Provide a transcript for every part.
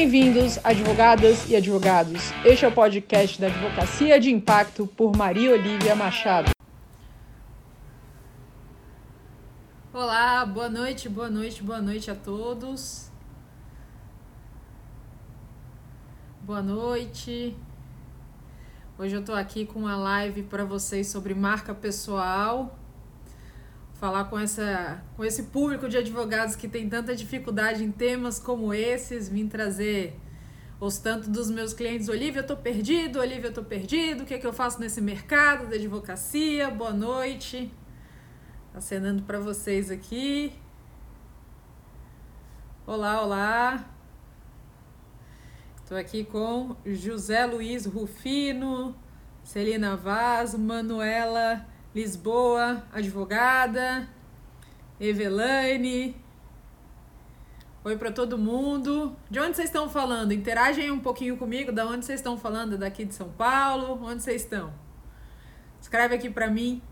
Bem-vindos, advogadas e advogados. Este é o podcast da Advocacia de Impacto por Maria Olivia Machado. Olá, boa noite, boa noite, boa noite a todos. Boa noite. Hoje eu tô aqui com uma live para vocês sobre marca pessoal. Falar com, essa, com esse público de advogados que tem tanta dificuldade em temas como esses, vim trazer os tanto dos meus clientes, Olivia, eu tô perdido, Olivia, eu tô perdido, o que é que eu faço nesse mercado da advocacia? Boa noite. Acenando para vocês aqui. Olá, olá. Estou aqui com José Luiz Rufino, Celina Vaz, Manuela Lisboa, advogada, Evelane. Oi para todo mundo. De onde vocês estão falando? Interagem um pouquinho comigo. Da onde vocês estão falando? Daqui de São Paulo? Onde vocês estão? Escreve aqui para mim.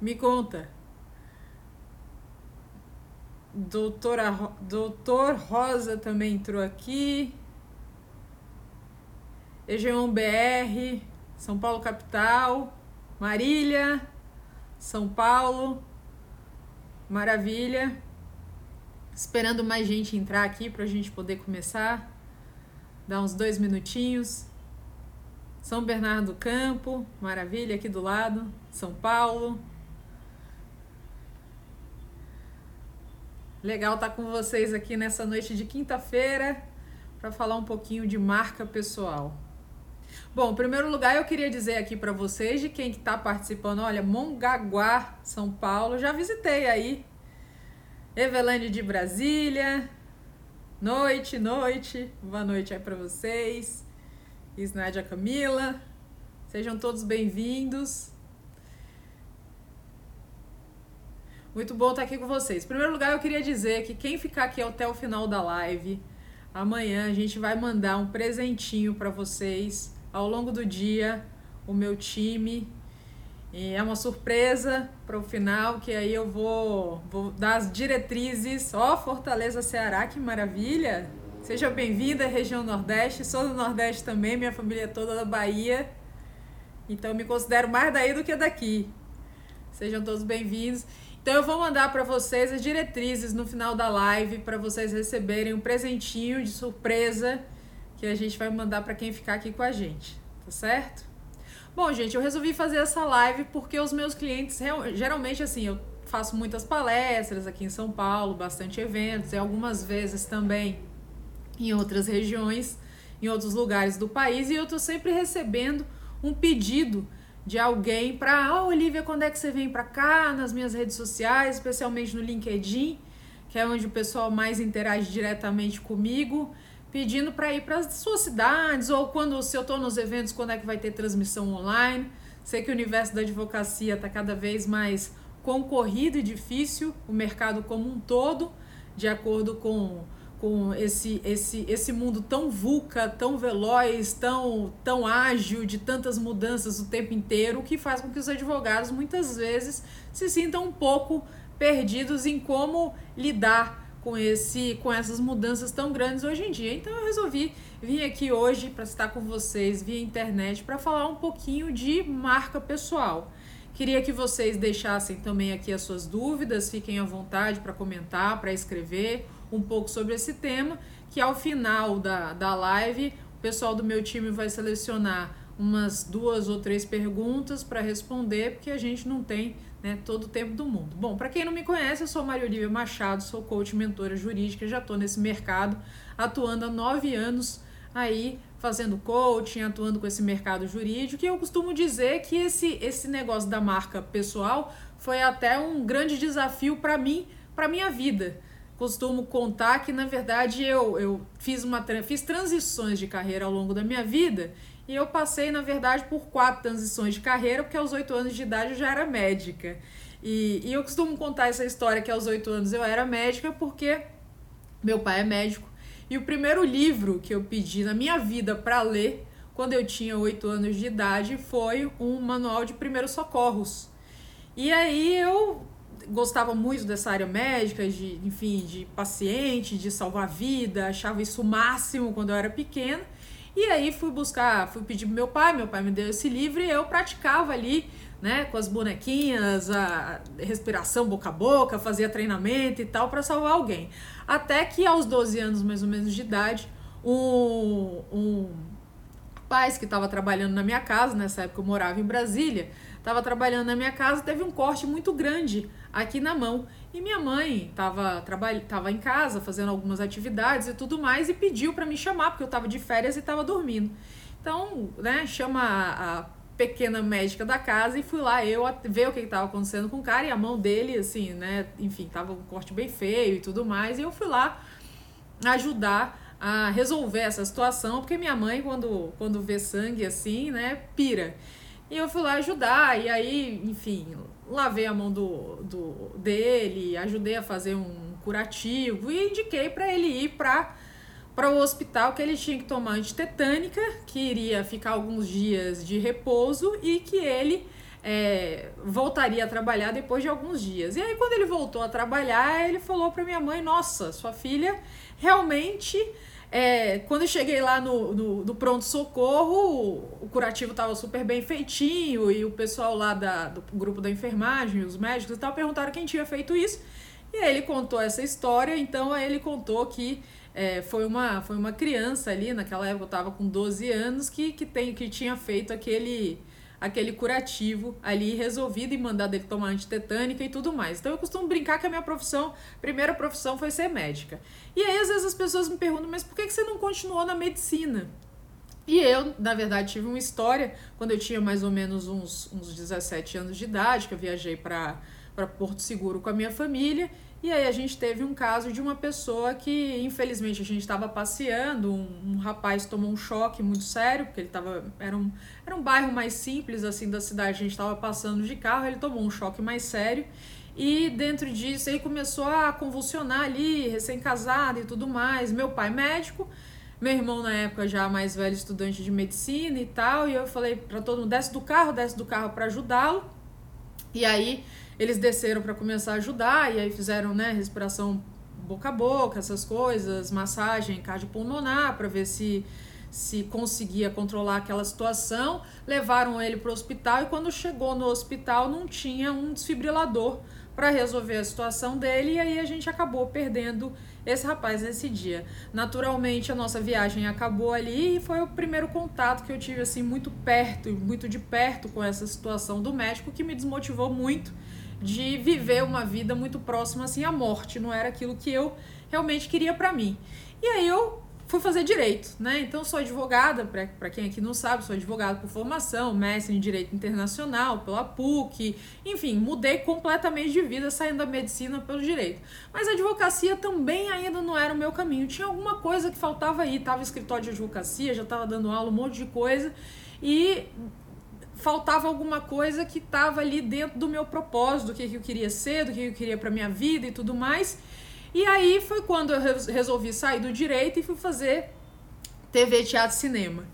Me conta. Doutora, Doutor Rosa também entrou aqui. Egeon BR, São Paulo capital, Marília, São Paulo. Maravilha. Esperando mais gente entrar aqui para a gente poder começar. Dar uns dois minutinhos. São Bernardo do Campo, maravilha, aqui do lado. São Paulo. Legal estar tá com vocês aqui nessa noite de quinta-feira para falar um pouquinho de marca pessoal. Bom, em primeiro lugar, eu queria dizer aqui para vocês de quem está participando, olha, Mongaguá, São Paulo, já visitei aí. Evelane de Brasília. Noite, noite. Boa noite aí para vocês. Isnádia Camila. Sejam todos bem-vindos. Muito bom estar aqui com vocês. Em primeiro lugar, eu queria dizer que quem ficar aqui até o final da live, amanhã a gente vai mandar um presentinho para vocês ao longo do dia, o meu time. E é uma surpresa para o final, que aí eu vou, vou dar as diretrizes. Ó, oh, Fortaleza, Ceará, que maravilha! Seja bem-vinda, região Nordeste. Sou do Nordeste também, minha família é toda da Bahia. Então me considero mais daí do que daqui. Sejam todos bem-vindos. Então eu vou mandar para vocês as diretrizes no final da live para vocês receberem um presentinho de surpresa que a gente vai mandar para quem ficar aqui com a gente, tá certo? Bom, gente, eu resolvi fazer essa live porque os meus clientes geralmente assim, eu faço muitas palestras aqui em São Paulo, bastante eventos e algumas vezes também em outras regiões, em outros lugares do país e eu tô sempre recebendo um pedido de alguém para, ah, Olivia, quando é que você vem para cá nas minhas redes sociais, especialmente no LinkedIn, que é onde o pessoal mais interage diretamente comigo, pedindo para ir para as suas cidades ou quando se eu estou nos eventos, quando é que vai ter transmissão online. Sei que o universo da advocacia está cada vez mais concorrido e difícil, o mercado como um todo, de acordo com com esse, esse, esse mundo tão vulca, tão veloz, tão, tão ágil, de tantas mudanças o tempo inteiro, que faz com que os advogados muitas vezes se sintam um pouco perdidos em como lidar com esse com essas mudanças tão grandes hoje em dia. Então eu resolvi vir aqui hoje para estar com vocês via internet para falar um pouquinho de marca pessoal. Queria que vocês deixassem também aqui as suas dúvidas, fiquem à vontade para comentar, para escrever um pouco sobre esse tema, que ao final da, da live o pessoal do meu time vai selecionar umas duas ou três perguntas para responder, porque a gente não tem né, todo o tempo do mundo. Bom, para quem não me conhece, eu sou Maria Olivia Machado, sou coach mentora jurídica, já estou nesse mercado atuando há nove anos aí fazendo coaching, atuando com esse mercado jurídico, e eu costumo dizer que esse, esse negócio da marca pessoal foi até um grande desafio para mim, para minha vida costumo contar que na verdade eu, eu fiz uma fiz transições de carreira ao longo da minha vida e eu passei na verdade por quatro transições de carreira porque aos oito anos de idade eu já era médica. E, e eu costumo contar essa história que aos oito anos eu era médica porque meu pai é médico. E o primeiro livro que eu pedi na minha vida para ler quando eu tinha oito anos de idade foi um manual de primeiros socorros. E aí eu gostava muito dessa área médica, de, enfim, de paciente, de salvar vida, achava isso o máximo quando eu era pequena. E aí fui buscar, fui pedir pro meu pai, meu pai me deu esse livro e eu praticava ali, né, com as bonequinhas, a respiração boca a boca, fazia treinamento e tal para salvar alguém. Até que aos 12 anos mais ou menos de idade, um, um rapaz que estava trabalhando na minha casa, nessa época eu morava em Brasília, estava trabalhando na minha casa, teve um corte muito grande aqui na mão. E minha mãe estava tava em casa fazendo algumas atividades e tudo mais e pediu para me chamar, porque eu estava de férias e estava dormindo. Então, né, chama a, a, pequena médica da casa e fui lá eu ver o que estava acontecendo com o cara e a mão dele, assim, né, enfim, tava um corte bem feio e tudo mais. E eu fui lá ajudar a resolver essa situação, porque minha mãe, quando, quando vê sangue assim, né, pira. E eu fui lá ajudar, e aí, enfim, lavei a mão do, do dele, ajudei a fazer um curativo e indiquei para ele ir para para o hospital que ele tinha que tomar antitetânica, que iria ficar alguns dias de repouso e que ele é, voltaria a trabalhar depois de alguns dias. E aí, quando ele voltou a trabalhar, ele falou para minha mãe: Nossa, sua filha realmente é, quando eu cheguei lá no, no, no pronto-socorro, o curativo estava super bem feitinho e o pessoal lá da, do grupo da enfermagem, os médicos e tal, perguntaram quem tinha feito isso. E aí ele contou essa história, então aí ele contou que é, foi, uma, foi uma criança ali, naquela época eu estava com 12 anos, que, que, tem, que tinha feito aquele aquele curativo ali resolvido e mandado ele tomar antitetânica e tudo mais. Então eu costumo brincar que a minha profissão, primeira profissão foi ser médica. E aí às vezes as pessoas me perguntam, mas por que você não continuou na medicina? E eu, na verdade, tive uma história quando eu tinha mais ou menos uns, uns 17 anos de idade, que eu viajei para Porto Seguro com a minha família e aí a gente teve um caso de uma pessoa que, infelizmente, a gente estava passeando, um, um, rapaz tomou um choque muito sério, porque ele estava. Era um, era um bairro mais simples assim da cidade, a gente estava passando de carro, ele tomou um choque mais sério. E dentro disso ele começou a convulsionar ali, recém-casado e tudo mais. Meu pai médico, meu irmão na época já mais velho, estudante de medicina e tal. E eu falei para todo mundo: desce do carro, desce do carro para ajudá-lo. E aí eles desceram para começar a ajudar e aí fizeram, né, respiração boca a boca, essas coisas, massagem cardiopulmonar para ver se se conseguia controlar aquela situação. Levaram ele para o hospital e quando chegou no hospital não tinha um desfibrilador para resolver a situação dele e aí a gente acabou perdendo esse rapaz nesse dia. Naturalmente a nossa viagem acabou ali e foi o primeiro contato que eu tive assim muito perto, muito de perto com essa situação do médico que me desmotivou muito de viver uma vida muito próxima assim à morte, não era aquilo que eu realmente queria para mim. E aí eu fui fazer direito, né? Então sou advogada, para quem aqui não sabe, sou advogada por formação, mestre em direito internacional pela PUC, enfim, mudei completamente de vida saindo da medicina pelo direito. Mas a advocacia também ainda não era o meu caminho. Tinha alguma coisa que faltava aí, tava escritório de advocacia, já estava dando aula, um monte de coisa e faltava alguma coisa que estava ali dentro do meu propósito, do que, eu queria ser, do que eu queria para minha vida e tudo mais. E aí foi quando eu resolvi sair do direito e fui fazer TV, teatro e cinema.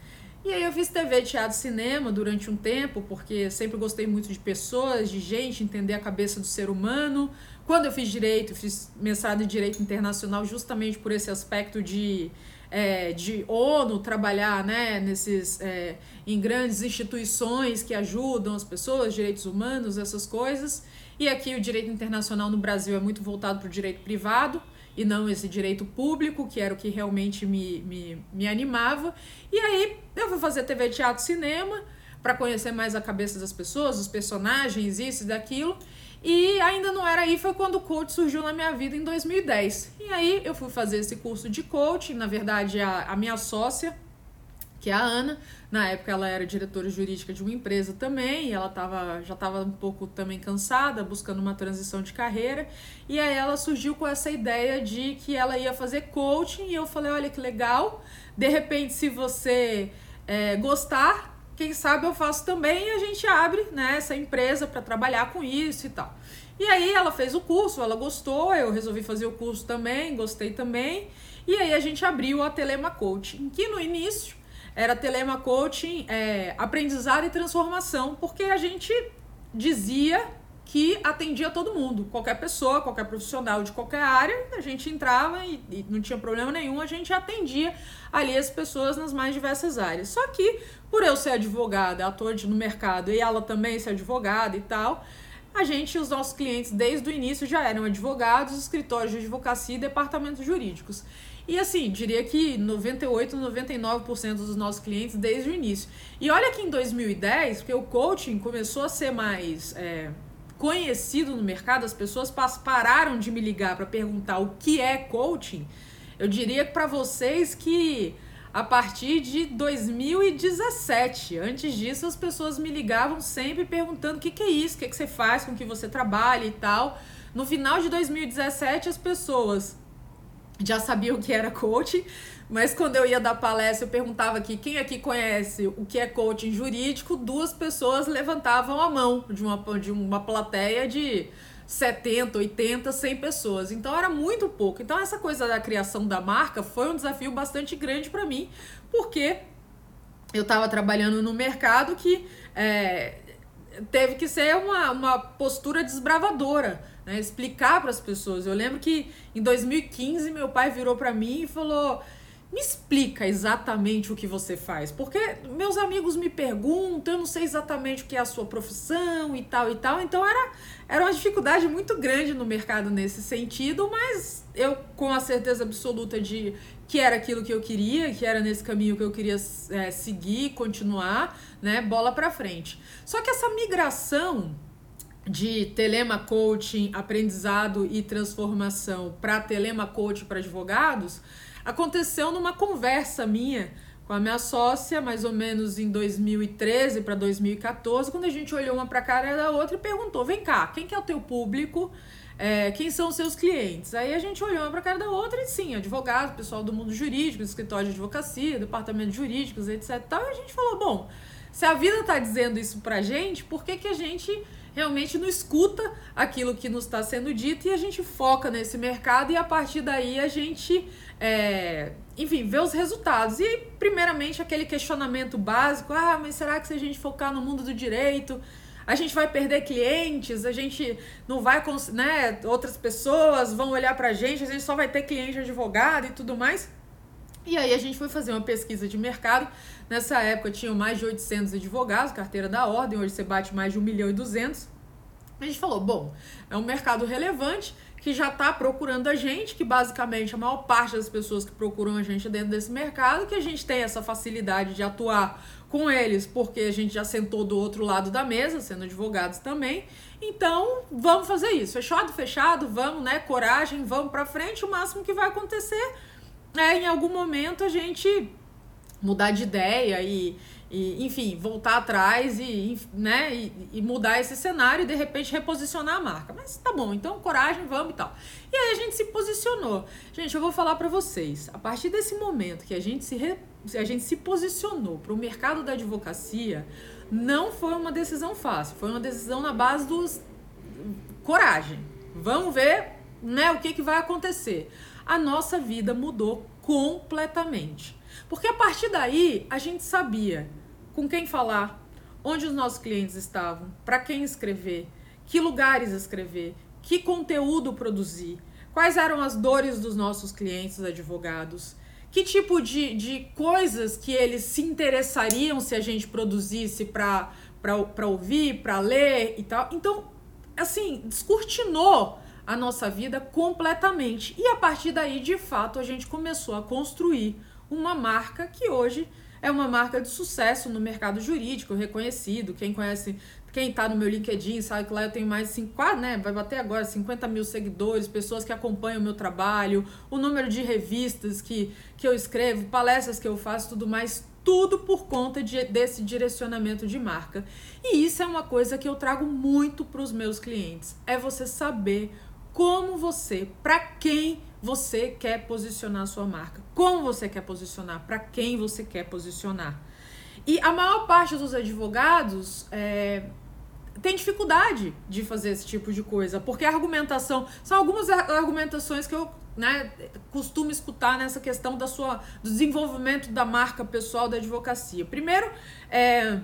E aí eu fiz TV, teatro e cinema durante um tempo, porque sempre gostei muito de pessoas, de gente, entender a cabeça do ser humano. Quando eu fiz direito, fiz mestrado em direito internacional justamente por esse aspecto de é, de ONU trabalhar né, nesses, é, em grandes instituições que ajudam as pessoas, direitos humanos, essas coisas. E aqui o direito internacional no Brasil é muito voltado para o direito privado e não esse direito público, que era o que realmente me, me, me animava. E aí eu fui fazer TV, teatro, cinema para conhecer mais a cabeça das pessoas, os personagens, isso e daquilo. E ainda não era aí, foi quando o coach surgiu na minha vida em 2010. E aí eu fui fazer esse curso de coaching, na verdade a, a minha sócia, que é a Ana, na época ela era diretora jurídica de uma empresa também, e ela tava, já estava um pouco também cansada, buscando uma transição de carreira, e aí ela surgiu com essa ideia de que ela ia fazer coaching, e eu falei, olha que legal, de repente se você é, gostar, quem sabe eu faço também e a gente abre né, essa empresa para trabalhar com isso e tal. E aí ela fez o curso, ela gostou, eu resolvi fazer o curso também, gostei também. E aí a gente abriu a Telema Coaching, que no início era Telema Coaching é, aprendizado e transformação, porque a gente dizia que atendia todo mundo, qualquer pessoa, qualquer profissional de qualquer área, a gente entrava e, e, não tinha problema nenhum, a gente atendia ali as pessoas nas mais diversas áreas. Só que, por eu ser advogada, ator no mercado e ela também ser advogada e tal, a gente, os nossos clientes, desde o início já eram advogados, escritórios de advocacia e departamentos jurídicos. E assim, diria que 98, 99% dos nossos clientes desde o início. E olha que em 2010, porque o coaching começou a ser mais é, conhecido no mercado, as pessoas pararam de me ligar para perguntar o que é coaching. Eu diria para vocês que a partir de 2017, antes disso, as pessoas me ligavam sempre perguntando o que, que é isso, o que, que você faz, com que você trabalha e tal. No final de 2017, as pessoas já sabiam o que era coaching, mas quando eu ia dar palestra, eu perguntava aqui quem aqui conhece o que é coaching jurídico, duas pessoas levantavam a mão de uma, de uma plateia de 70, 80, 100 pessoas. Então era muito pouco. Então essa coisa da criação da marca foi um desafio bastante grande para mim, porque eu estava trabalhando no mercado que é, teve que ser uma, uma postura desbravadora, né? explicar para as pessoas. Eu lembro que em 2015 meu pai virou para mim e falou: me explica exatamente o que você faz, porque meus amigos me perguntam, eu não sei exatamente o que é a sua profissão e tal e tal, então era, era uma dificuldade muito grande no mercado nesse sentido, mas eu com a certeza absoluta de que era aquilo que eu queria, que era nesse caminho que eu queria é, seguir, continuar, né, bola para frente. Só que essa migração de telema coaching, aprendizado e transformação para telema coaching para advogados, aconteceu numa conversa minha com a minha sócia, mais ou menos em 2013 para 2014, quando a gente olhou uma para a cara da outra e perguntou: vem cá, quem que é o teu público? É, quem são os seus clientes? Aí a gente olhou uma para a cara da outra e sim, advogado, pessoal do mundo jurídico, escritório de advocacia, departamentos jurídicos, etc. E a gente falou: bom, se a vida está dizendo isso para gente, por que, que a gente realmente não escuta aquilo que nos está sendo dito e a gente foca nesse mercado e a partir daí a gente é, enfim, ver os resultados. E, primeiramente, aquele questionamento básico: ah, mas será que se a gente focar no mundo do direito, a gente vai perder clientes, a gente não vai, né? Outras pessoas vão olhar pra gente, a gente só vai ter cliente advogado e tudo mais. E aí a gente foi fazer uma pesquisa de mercado. Nessa época tinham mais de 800 advogados, carteira da ordem, hoje você bate mais de 1 milhão e 200. A gente falou, bom, é um mercado relevante, que já está procurando a gente, que basicamente a maior parte das pessoas que procuram a gente dentro desse mercado, que a gente tem essa facilidade de atuar com eles, porque a gente já sentou do outro lado da mesa, sendo advogados também. Então, vamos fazer isso. Fechado, fechado, vamos, né? Coragem, vamos para frente. O máximo que vai acontecer é em algum momento a gente mudar de ideia e e, enfim, voltar atrás e, né, e, e, mudar esse cenário e de repente reposicionar a marca. Mas tá bom, então coragem, vamos e tal. E aí a gente se posicionou. Gente, eu vou falar para vocês, a partir desse momento que a gente se, re, a gente se posicionou para o mercado da advocacia, não foi uma decisão fácil, foi uma decisão na base dos coragem. Vamos ver, né, o que que vai acontecer. A nossa vida mudou completamente. Porque a partir daí a gente sabia com quem falar, onde os nossos clientes estavam, para quem escrever, que lugares escrever, que conteúdo produzir, quais eram as dores dos nossos clientes advogados, que tipo de, de coisas que eles se interessariam se a gente produzisse para ouvir, para ler e tal. Então, assim, descortinou a nossa vida completamente. E a partir daí, de fato, a gente começou a construir uma marca que hoje é uma marca de sucesso no mercado jurídico, reconhecido. Quem conhece, quem está no meu LinkedIn sabe que lá eu tenho mais de 5, né? Vai bater agora 50 mil seguidores, pessoas que acompanham o meu trabalho, o número de revistas que, que eu escrevo, palestras que eu faço, tudo mais, tudo por conta de, desse direcionamento de marca. E isso é uma coisa que eu trago muito para os meus clientes. É você saber como você, para quem você quer posicionar a sua marca, como você quer posicionar, para quem você quer posicionar. E a maior parte dos advogados é, tem dificuldade de fazer esse tipo de coisa, porque a argumentação são algumas argumentações que eu né, costumo escutar nessa questão da sua do desenvolvimento da marca pessoal da advocacia. Primeiro, é,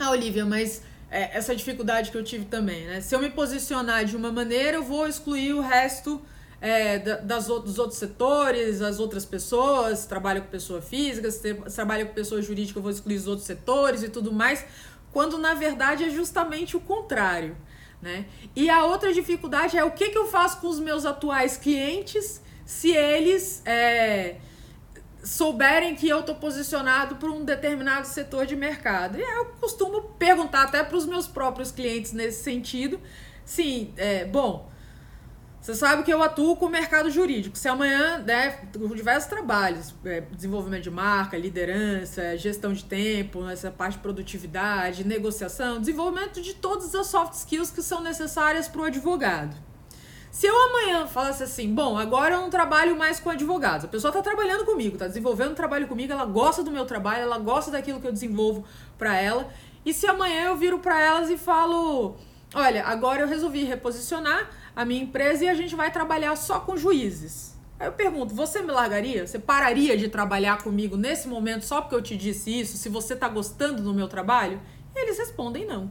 ah, Olivia, mas é, essa dificuldade que eu tive também, né? Se eu me posicionar de uma maneira, eu vou excluir o resto é, das, dos outros setores, as outras pessoas, trabalho com pessoa física, se trabalha com pessoa jurídica, eu vou excluir os outros setores e tudo mais, quando na verdade é justamente o contrário. Né? E a outra dificuldade é o que, que eu faço com os meus atuais clientes se eles é, souberem que eu estou posicionado para um determinado setor de mercado. E eu costumo perguntar até para os meus próprios clientes nesse sentido. Sim, é, bom, você sabe que eu atuo com o mercado jurídico. Se amanhã, né, com diversos trabalhos, é, desenvolvimento de marca, liderança, gestão de tempo, essa parte de produtividade, negociação, desenvolvimento de todas as soft skills que são necessárias para o advogado. Se eu amanhã falasse assim, bom, agora eu não trabalho mais com advogados, a pessoa está trabalhando comigo, está desenvolvendo trabalho comigo, ela gosta do meu trabalho, ela gosta daquilo que eu desenvolvo para ela, e se amanhã eu viro para elas e falo, olha, agora eu resolvi reposicionar a minha empresa e a gente vai trabalhar só com juízes. Aí eu pergunto, você me largaria? Você pararia de trabalhar comigo nesse momento só porque eu te disse isso? Se você está gostando do meu trabalho? E eles respondem não.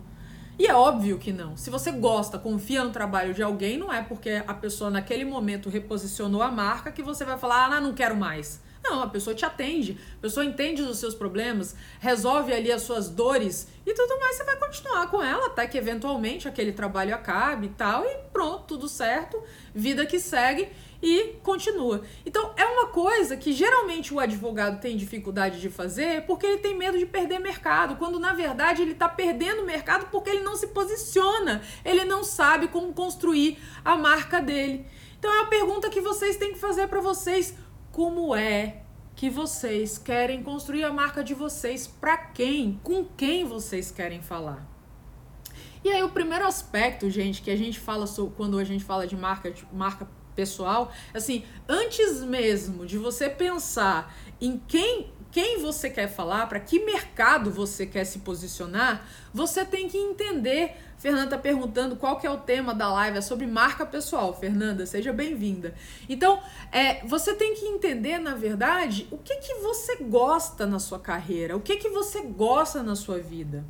E é óbvio que não. Se você gosta, confia no trabalho de alguém, não é porque a pessoa naquele momento reposicionou a marca que você vai falar, ah, não quero mais. Não, a pessoa te atende, a pessoa entende os seus problemas, resolve ali as suas dores e tudo mais, você vai continuar com ela até que eventualmente aquele trabalho acabe e tal, e pronto, tudo certo, vida que segue e continua. Então, é uma coisa que geralmente o advogado tem dificuldade de fazer porque ele tem medo de perder mercado, quando na verdade ele está perdendo mercado porque ele não se posiciona, ele não sabe como construir a marca dele. Então, é uma pergunta que vocês têm que fazer para vocês como é que vocês querem construir a marca de vocês, para quem, com quem vocês querem falar. E aí o primeiro aspecto, gente, que a gente fala sobre, quando a gente fala de marca, de marca pessoal, assim, antes mesmo de você pensar em quem quem você quer falar, para que mercado você quer se posicionar, você tem que entender. Fernanda está perguntando qual que é o tema da live, é sobre marca pessoal. Fernanda, seja bem-vinda. Então, é, você tem que entender, na verdade, o que, que você gosta na sua carreira, o que, que você gosta na sua vida.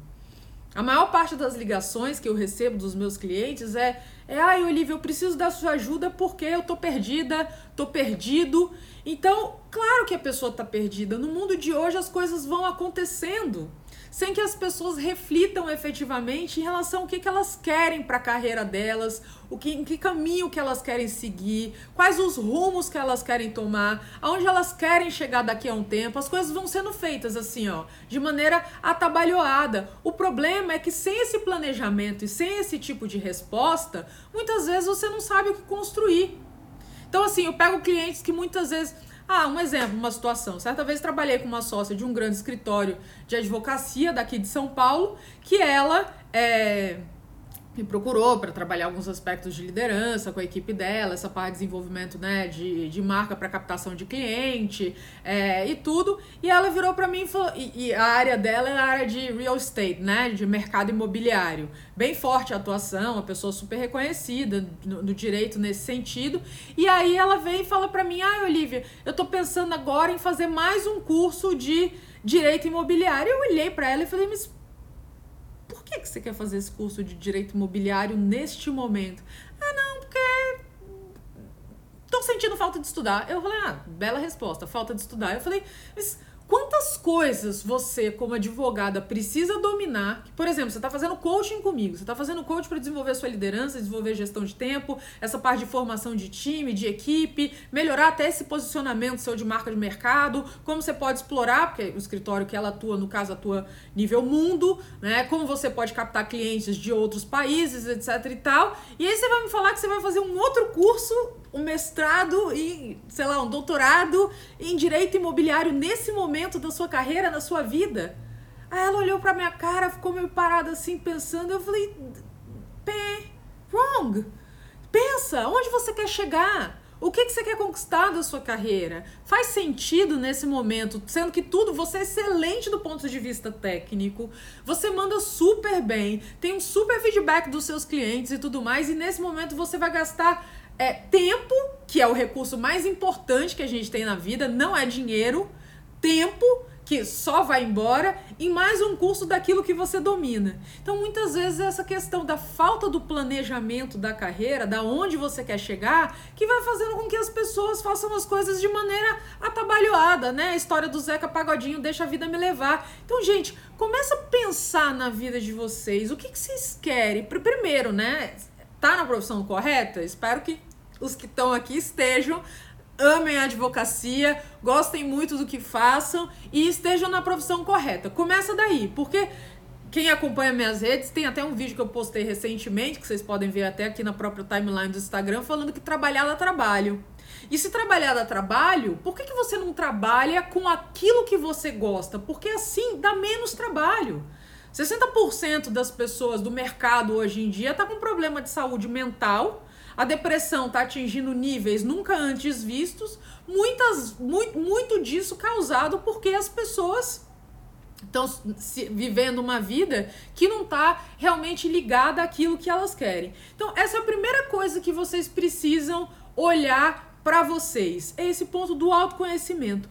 A maior parte das ligações que eu recebo dos meus clientes é é, ai, Olivia, eu preciso da sua ajuda porque eu tô perdida, tô perdido. Então, claro que a pessoa tá perdida. No mundo de hoje as coisas vão acontecendo sem que as pessoas reflitam efetivamente em relação ao que, que elas querem para a carreira delas, o que, em que caminho que elas querem seguir, quais os rumos que elas querem tomar, aonde elas querem chegar daqui a um tempo. As coisas vão sendo feitas assim, ó, de maneira atabalhoada. O problema é que sem esse planejamento e sem esse tipo de resposta, muitas vezes você não sabe o que construir. Então, assim, eu pego clientes que muitas vezes ah, um exemplo, uma situação. Certa vez trabalhei com uma sócia de um grande escritório de advocacia daqui de São Paulo, que ela é, me procurou para trabalhar alguns aspectos de liderança com a equipe dela, essa parte de desenvolvimento né, de, de marca para captação de cliente é, e tudo. E ela virou para mim e, falou, e, e, a área dela é a área de real estate, né, de mercado imobiliário. Bem forte a atuação, uma pessoa super reconhecida no, no direito nesse sentido. E aí ela vem e fala para mim: ah, Olivia, eu estou pensando agora em fazer mais um curso de direito imobiliário. Eu olhei para ela e falei: mas por que, que você quer fazer esse curso de direito imobiliário neste momento? Ah, não, porque tô sentindo falta de estudar. Eu falei, ah, bela resposta, falta de estudar. Eu falei, mas Quantas coisas você, como advogada, precisa dominar? Por exemplo, você está fazendo coaching comigo, você está fazendo coaching para desenvolver sua liderança, desenvolver gestão de tempo, essa parte de formação de time, de equipe, melhorar até esse posicionamento seu de marca de mercado, como você pode explorar, porque o escritório que ela atua, no caso, atua nível mundo, né? Como você pode captar clientes de outros países, etc e tal. E aí você vai me falar que você vai fazer um outro curso um mestrado e, sei lá, um doutorado em direito imobiliário nesse momento da sua carreira, na sua vida? Aí ela olhou pra minha cara, ficou meio parada assim, pensando. Eu falei, pé, wrong. Pensa, onde você quer chegar? O que, que você quer conquistar da sua carreira? Faz sentido nesse momento, sendo que tudo, você é excelente do ponto de vista técnico, você manda super bem, tem um super feedback dos seus clientes e tudo mais, e nesse momento você vai gastar é tempo, que é o recurso mais importante que a gente tem na vida, não é dinheiro. Tempo que só vai embora em mais um curso daquilo que você domina. Então, muitas vezes essa questão da falta do planejamento da carreira, da onde você quer chegar, que vai fazendo com que as pessoas façam as coisas de maneira atabalhoada, né? A história do Zeca Pagodinho deixa a vida me levar. Então, gente, começa a pensar na vida de vocês. O que, que vocês querem? Primeiro, né? Tá na profissão correta? Espero que os que estão aqui estejam amem a advocacia, gostem muito do que façam e estejam na profissão correta. Começa daí, porque quem acompanha minhas redes, tem até um vídeo que eu postei recentemente, que vocês podem ver até aqui na própria timeline do Instagram, falando que trabalhar dá trabalho. E se trabalhar dá trabalho, por que, que você não trabalha com aquilo que você gosta? Porque assim dá menos trabalho. 60% das pessoas do mercado hoje em dia tá com problema de saúde mental a depressão está atingindo níveis nunca antes vistos, muitas, muito, muito disso causado porque as pessoas estão vivendo uma vida que não está realmente ligada àquilo que elas querem. Então, essa é a primeira coisa que vocês precisam olhar para vocês. É esse ponto do autoconhecimento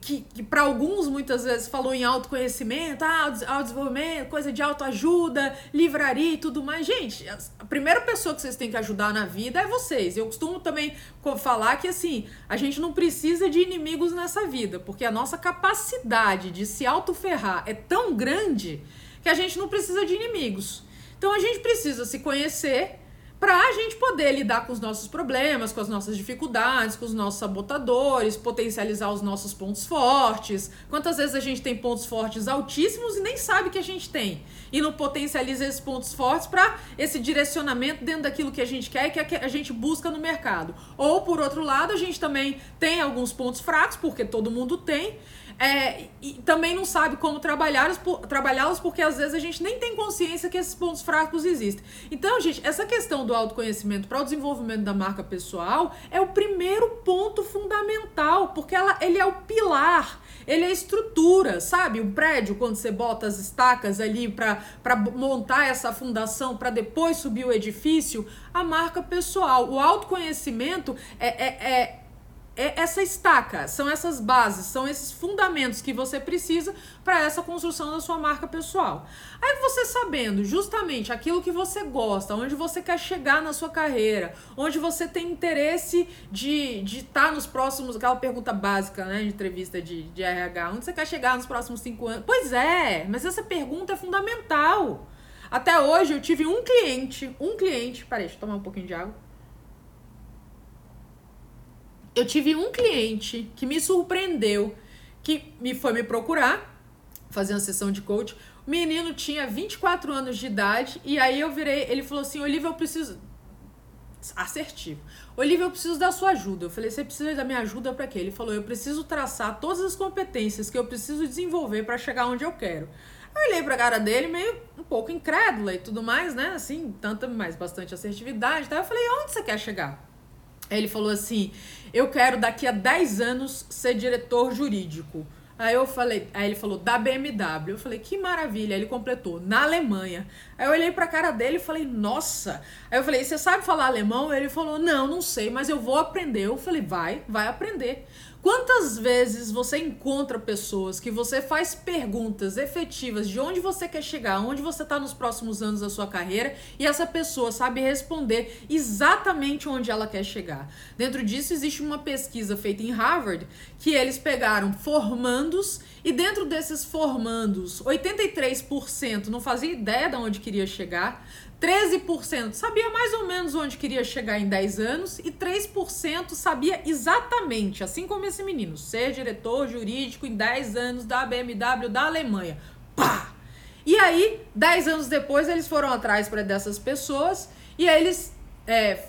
que, que para alguns muitas vezes falou em autoconhecimento, ah, autodesenvolvimento, coisa de autoajuda, livraria e tudo mais. Gente, a primeira pessoa que vocês têm que ajudar na vida é vocês. Eu costumo também falar que assim, a gente não precisa de inimigos nessa vida, porque a nossa capacidade de se autoferrar é tão grande que a gente não precisa de inimigos. Então a gente precisa se conhecer para a gente poder lidar com os nossos problemas, com as nossas dificuldades, com os nossos sabotadores, potencializar os nossos pontos fortes. Quantas vezes a gente tem pontos fortes altíssimos e nem sabe que a gente tem? E não potencializa esses pontos fortes para esse direcionamento dentro daquilo que a gente quer e que a gente busca no mercado. Ou, por outro lado, a gente também tem alguns pontos fracos, porque todo mundo tem, é, e também não sabe como trabalhá-los, trabalhá-los, porque às vezes a gente nem tem consciência que esses pontos fracos existem. Então, gente, essa questão do autoconhecimento para o desenvolvimento da marca pessoal é o primeiro ponto fundamental, porque ela, ele é o pilar, ele é a estrutura, sabe? Um prédio, quando você bota as estacas ali para montar essa fundação, para depois subir o edifício, a marca pessoal. O autoconhecimento é, é, é é essa estaca, são essas bases, são esses fundamentos que você precisa para essa construção da sua marca pessoal. Aí você sabendo justamente aquilo que você gosta, onde você quer chegar na sua carreira, onde você tem interesse de estar tá nos próximos, aquela pergunta básica, né, de entrevista de, de RH, onde você quer chegar nos próximos cinco anos? Pois é, mas essa pergunta é fundamental. Até hoje eu tive um cliente, um cliente, peraí, deixa eu tomar um pouquinho de água eu tive um cliente que me surpreendeu, que me foi me procurar, fazer uma sessão de coach. O menino tinha 24 anos de idade e aí eu virei, ele falou assim: "Olivia, eu preciso assertivo. Olivia, eu preciso da sua ajuda. Eu falei: "Você precisa da minha ajuda para quê?" Ele falou: "Eu preciso traçar todas as competências que eu preciso desenvolver para chegar onde eu quero." Eu olhei pra cara dele meio um pouco incrédula e tudo mais, né? Assim, tanta, mas bastante assertividade. Tá? Eu falei: "Onde você quer chegar?" Ele falou assim: eu quero daqui a 10 anos ser diretor jurídico. Aí eu falei, aí ele falou, da BMW. Eu falei, que maravilha. Aí ele completou, na Alemanha. Aí eu olhei pra cara dele e falei, nossa. Aí eu falei, você sabe falar alemão? Ele falou, não, não sei, mas eu vou aprender. Eu falei, vai, vai aprender. Quantas vezes você encontra pessoas que você faz perguntas efetivas de onde você quer chegar, onde você está nos próximos anos da sua carreira e essa pessoa sabe responder exatamente onde ela quer chegar? Dentro disso existe uma pesquisa feita em Harvard que eles pegaram formandos e dentro desses formandos, 83% não fazia ideia de onde queria chegar, 13% sabia mais ou menos onde queria chegar em 10 anos e 3% sabia exatamente, assim como esse menino, ser diretor jurídico em 10 anos da BMW da Alemanha. Pá! E aí, 10 anos depois, eles foram atrás para dessas pessoas e aí eles é,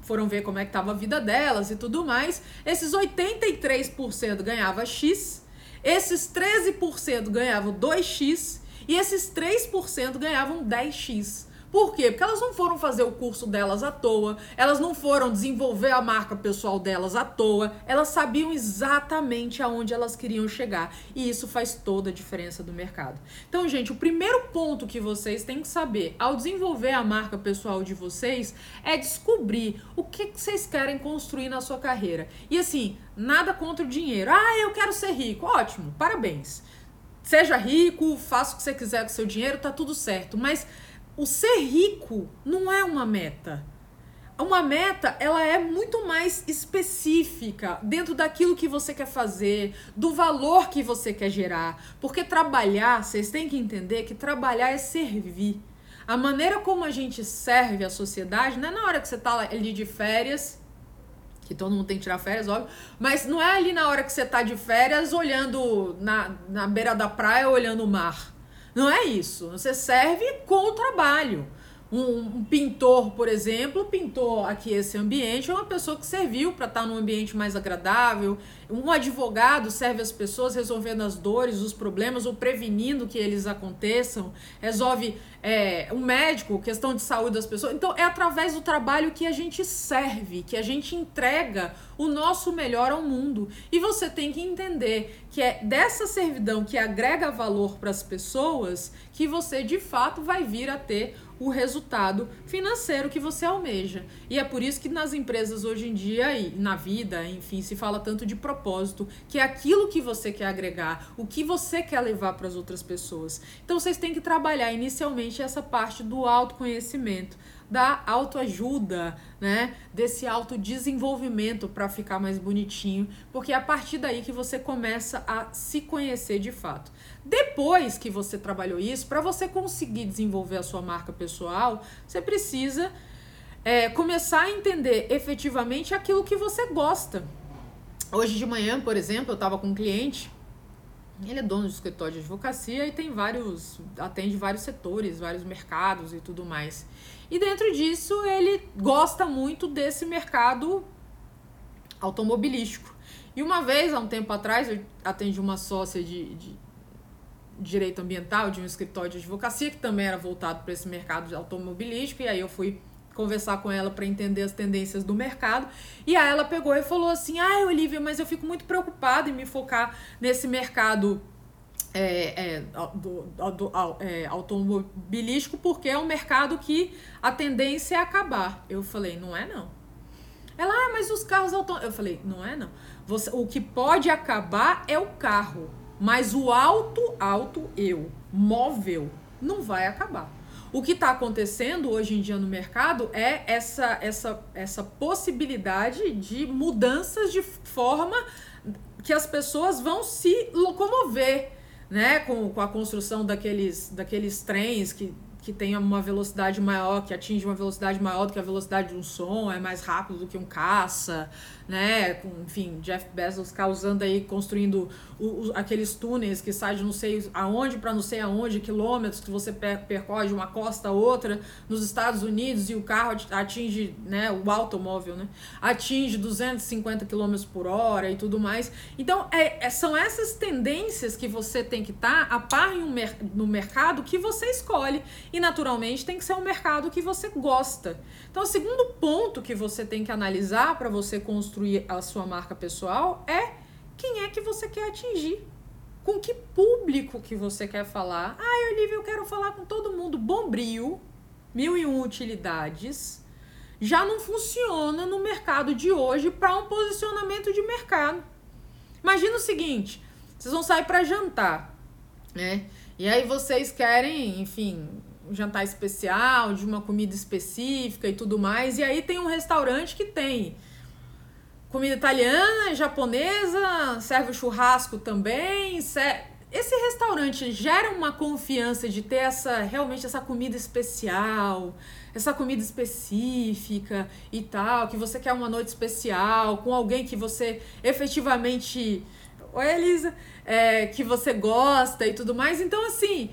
foram ver como é que estava a vida delas e tudo mais. Esses 83% ganhava X, esses 13% ganhavam 2X e esses 3% ganhavam 10X. Por quê? Porque elas não foram fazer o curso delas à toa, elas não foram desenvolver a marca pessoal delas à toa, elas sabiam exatamente aonde elas queriam chegar. E isso faz toda a diferença do mercado. Então, gente, o primeiro ponto que vocês têm que saber ao desenvolver a marca pessoal de vocês é descobrir o que vocês querem construir na sua carreira. E assim, nada contra o dinheiro. Ah, eu quero ser rico. Ótimo, parabéns. Seja rico, faça o que você quiser com seu dinheiro, tá tudo certo. Mas o ser rico não é uma meta. Uma meta, ela é muito mais específica dentro daquilo que você quer fazer, do valor que você quer gerar. Porque trabalhar, vocês têm que entender que trabalhar é servir. A maneira como a gente serve a sociedade não é na hora que você tá ali de férias, que todo mundo tem que tirar férias, óbvio, mas não é ali na hora que você tá de férias olhando na, na beira da praia, olhando o mar. Não é isso. Você serve com o trabalho. Um, um, pintor, por exemplo, pintou aqui esse ambiente, é uma pessoa que serviu para estar num ambiente mais agradável. Um advogado serve as pessoas resolvendo as dores, os problemas ou prevenindo que eles aconteçam. Resolve é, um médico, questão de saúde das pessoas. Então, é através do trabalho que a gente serve, que a gente entrega o nosso melhor ao mundo. E você tem que entender que é dessa servidão que agrega valor para as pessoas que você de fato vai vir a ter o resultado financeiro que você almeja. E é por isso que nas empresas hoje em dia e na vida, enfim, se fala tanto de propósito, que é aquilo que você quer agregar, o que você quer levar para as outras pessoas. Então vocês têm que trabalhar inicialmente essa parte do autoconhecimento da autoajuda, né? Desse autodesenvolvimento para ficar mais bonitinho, porque é a partir daí que você começa a se conhecer de fato. Depois que você trabalhou isso, para você conseguir desenvolver a sua marca pessoal, você precisa é, começar a entender efetivamente aquilo que você gosta. Hoje de manhã, por exemplo, eu estava com um cliente ele é dono de escritório de advocacia e tem vários, atende vários setores, vários mercados e tudo mais. E dentro disso, ele gosta muito desse mercado automobilístico. E uma vez, há um tempo atrás, eu atendi uma sócia de, de direito ambiental de um escritório de advocacia que também era voltado para esse mercado automobilístico. E aí eu fui conversar com ela para entender as tendências do mercado. E aí ela pegou e falou assim: "Ah, Olivia, mas eu fico muito preocupada em me focar nesse mercado é, é, do, do, é, automobilístico porque é um mercado que a tendência é acabar. Eu falei, não é não. Ela, ah, mas os carros automóveis. Eu falei, não é não. Você, o que pode acabar é o carro, mas o auto, auto, eu, móvel, não vai acabar. O que está acontecendo hoje em dia no mercado é essa, essa, essa possibilidade de mudanças de forma que as pessoas vão se locomover né, com, com a construção daqueles, daqueles trens que que tem uma velocidade maior, que atinge uma velocidade maior do que a velocidade de um som, é mais rápido do que um caça, né? Com, enfim, Jeff Bezos causando aí, construindo o, o, aqueles túneis que saem de não sei aonde para não sei aonde, quilômetros que você per percorre de uma costa a outra nos Estados Unidos e o carro atinge, né? O automóvel, né? Atinge 250 km por hora e tudo mais. Então, é, é, são essas tendências que você tem que estar tá a par um mer no mercado que você escolhe e naturalmente tem que ser um mercado que você gosta. Então, o segundo ponto que você tem que analisar para você construir a sua marca pessoal é quem é que você quer atingir. Com que público que você quer falar? Ah, Olivia, eu quero falar com todo mundo. Bombril, mil e um utilidades, já não funciona no mercado de hoje para um posicionamento de mercado. Imagina o seguinte: vocês vão sair para jantar, né? E aí vocês querem, enfim, um jantar especial, de uma comida específica e tudo mais. E aí tem um restaurante que tem comida italiana, japonesa, serve o churrasco também. Esse restaurante gera uma confiança de ter essa realmente essa comida especial, essa comida específica e tal, que você quer uma noite especial com alguém que você efetivamente, oi Elisa, é, que você gosta e tudo mais. Então assim,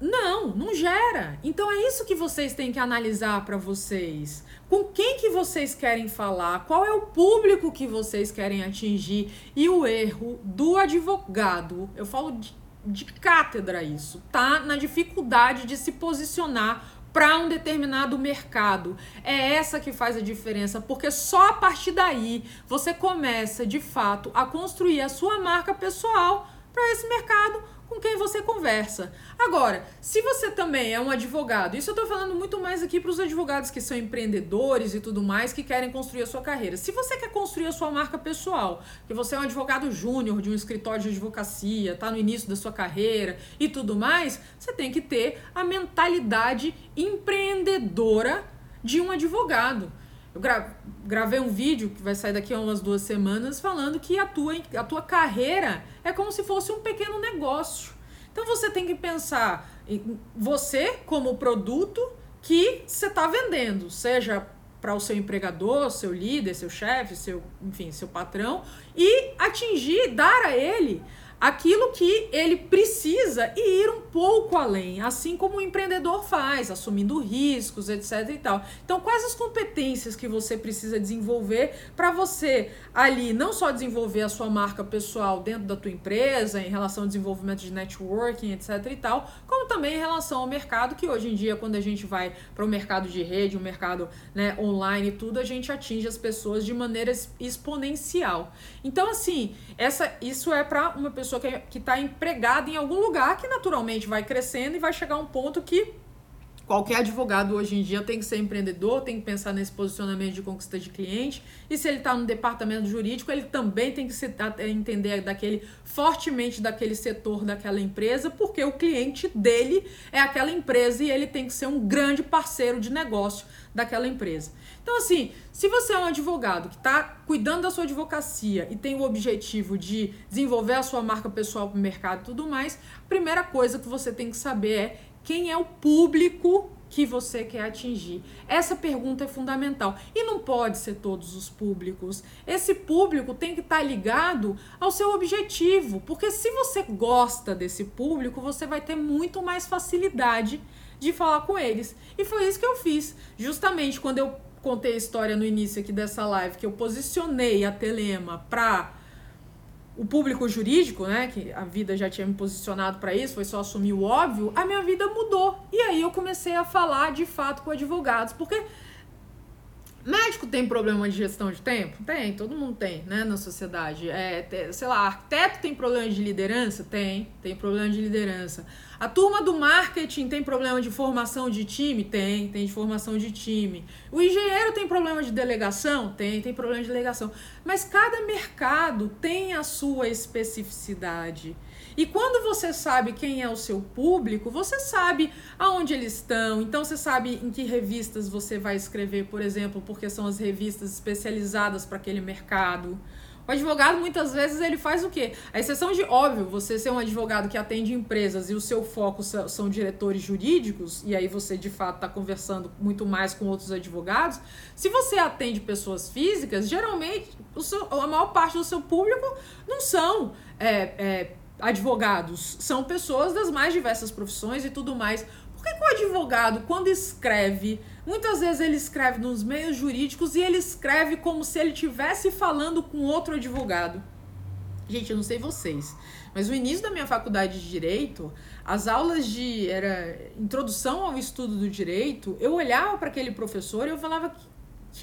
não, não gera. Então é isso que vocês têm que analisar para vocês. Com quem que vocês querem falar? Qual é o público que vocês querem atingir? E o erro do advogado, eu falo de, de cátedra isso, tá? Na dificuldade de se posicionar para um determinado mercado. É essa que faz a diferença, porque só a partir daí você começa de fato a construir a sua marca pessoal para esse mercado com quem você conversa. Agora, se você também é um advogado, isso eu tô falando muito mais aqui para os advogados que são empreendedores e tudo mais, que querem construir a sua carreira. Se você quer construir a sua marca pessoal, que você é um advogado júnior de um escritório de advocacia, tá no início da sua carreira e tudo mais, você tem que ter a mentalidade empreendedora de um advogado. Eu gra gravei um vídeo que vai sair daqui a umas duas semanas falando que a tua, a tua carreira é como se fosse um pequeno negócio. Então você tem que pensar em você como produto que você está vendendo, seja para o seu empregador, seu líder, seu chefe, seu, enfim, seu patrão, e atingir, dar a ele aquilo que ele precisa e ir um pouco além, assim como o empreendedor faz, assumindo riscos, etc e tal. Então, quais as competências que você precisa desenvolver para você ali não só desenvolver a sua marca pessoal dentro da tua empresa, em relação ao desenvolvimento de networking, etc e tal, como também em relação ao mercado, que hoje em dia quando a gente vai para o mercado de rede, o mercado, né, online e tudo, a gente atinge as pessoas de maneira exponencial. Então, assim, essa isso é para uma pessoa pessoa que está empregada em algum lugar que naturalmente vai crescendo e vai chegar um ponto que Qualquer advogado hoje em dia tem que ser empreendedor, tem que pensar nesse posicionamento de conquista de cliente. E se ele está no departamento jurídico, ele também tem que se, entender daquele fortemente daquele setor daquela empresa, porque o cliente dele é aquela empresa e ele tem que ser um grande parceiro de negócio daquela empresa. Então, assim, se você é um advogado que está cuidando da sua advocacia e tem o objetivo de desenvolver a sua marca pessoal para o mercado e tudo mais, a primeira coisa que você tem que saber é quem é o público que você quer atingir? Essa pergunta é fundamental. E não pode ser todos os públicos. Esse público tem que estar tá ligado ao seu objetivo, porque se você gosta desse público, você vai ter muito mais facilidade de falar com eles. E foi isso que eu fiz. Justamente quando eu contei a história no início aqui dessa live, que eu posicionei a Telema para o público jurídico, né, que a vida já tinha me posicionado para isso, foi só assumir o óbvio, a minha vida mudou. E aí eu comecei a falar de fato com advogados, porque Médico tem problema de gestão de tempo? Tem, todo mundo tem, né, na sociedade. É, sei lá, arquiteto tem problema de liderança? Tem, tem problema de liderança. A turma do marketing tem problema de formação de time? Tem, tem de formação de time. O engenheiro tem problema de delegação? Tem, tem problema de delegação. Mas cada mercado tem a sua especificidade. E quando você sabe quem é o seu público, você sabe aonde eles estão. Então você sabe em que revistas você vai escrever, por exemplo, porque são as revistas especializadas para aquele mercado. O advogado muitas vezes ele faz o quê? A exceção de, óbvio, você ser um advogado que atende empresas e o seu foco são diretores jurídicos, e aí você de fato está conversando muito mais com outros advogados. Se você atende pessoas físicas, geralmente seu, a maior parte do seu público não são é, é, advogados são pessoas das mais diversas profissões e tudo mais. Por que, que o advogado, quando escreve, muitas vezes ele escreve nos meios jurídicos e ele escreve como se ele estivesse falando com outro advogado? Gente, eu não sei vocês, mas no início da minha faculdade de direito, as aulas de era introdução ao estudo do direito, eu olhava para aquele professor e eu falava que